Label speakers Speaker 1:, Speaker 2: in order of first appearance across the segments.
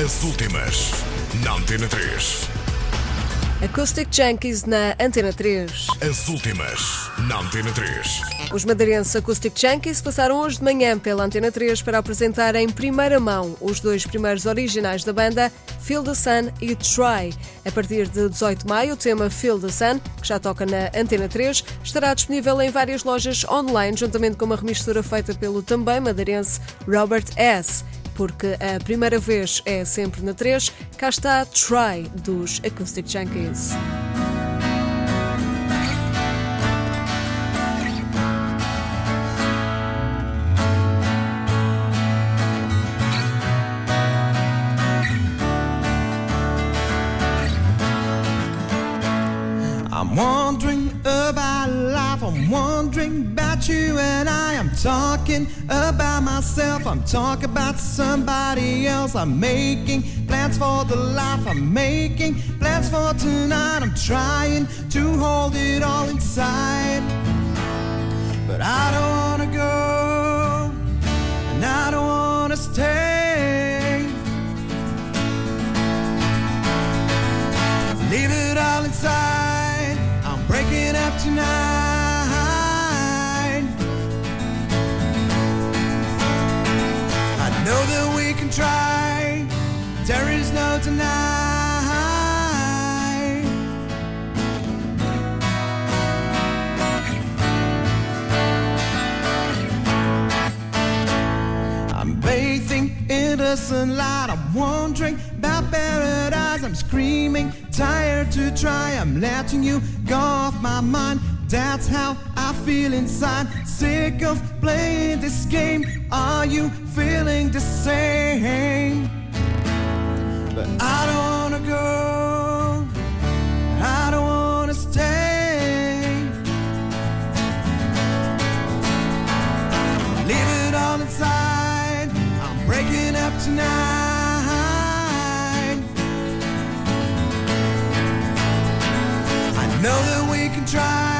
Speaker 1: As últimas, na Antena 3.
Speaker 2: Acoustic Junkies na Antena 3.
Speaker 1: As últimas, na Antena 3.
Speaker 2: Os madeirenses Acoustic Junkies passaram hoje de manhã pela Antena 3 para apresentar em primeira mão os dois primeiros originais da banda, Feel the Sun e Try. A partir de 18 de maio, o tema Feel the Sun, que já toca na Antena 3, estará disponível em várias lojas online, juntamente com uma remistura feita pelo também madeirense Robert S porque a primeira vez é sempre na 3. Cá está Try dos Acoustic Junkies.
Speaker 3: I'm wondering about life, I'm wondering about you and I. I'm talking about myself, I'm talking about somebody else. I'm making plans for the life I'm making, plans for tonight. I'm trying to hold it all inside. But I don't wanna go, and I don't wanna stay. Leave it all inside. I'm breaking up tonight. Try. There is no deny. I'm bathing in the sunlight. I'm wondering about paradise. I'm screaming, tired to try. I'm letting you go off my mind. That's how I feel inside. Sick of playing this game. Are you feeling the same? But I don't wanna go. I don't wanna stay. Leave it all inside. I'm breaking up tonight. I know that we can try.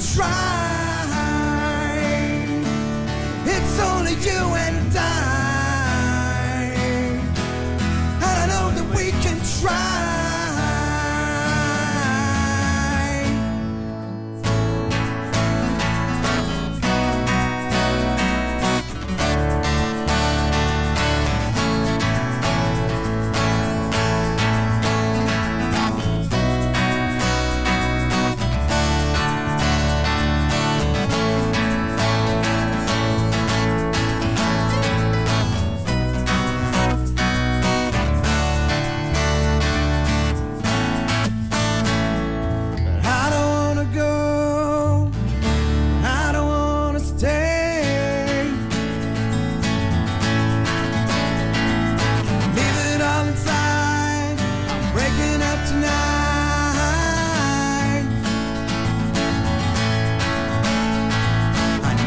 Speaker 3: Try. It's only you and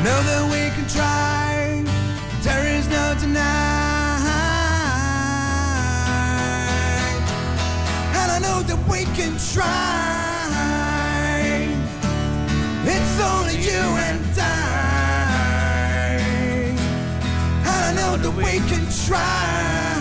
Speaker 3: know that we can try. There is no tonight. And I know that we can try. It's only you and I. And I know that we can try.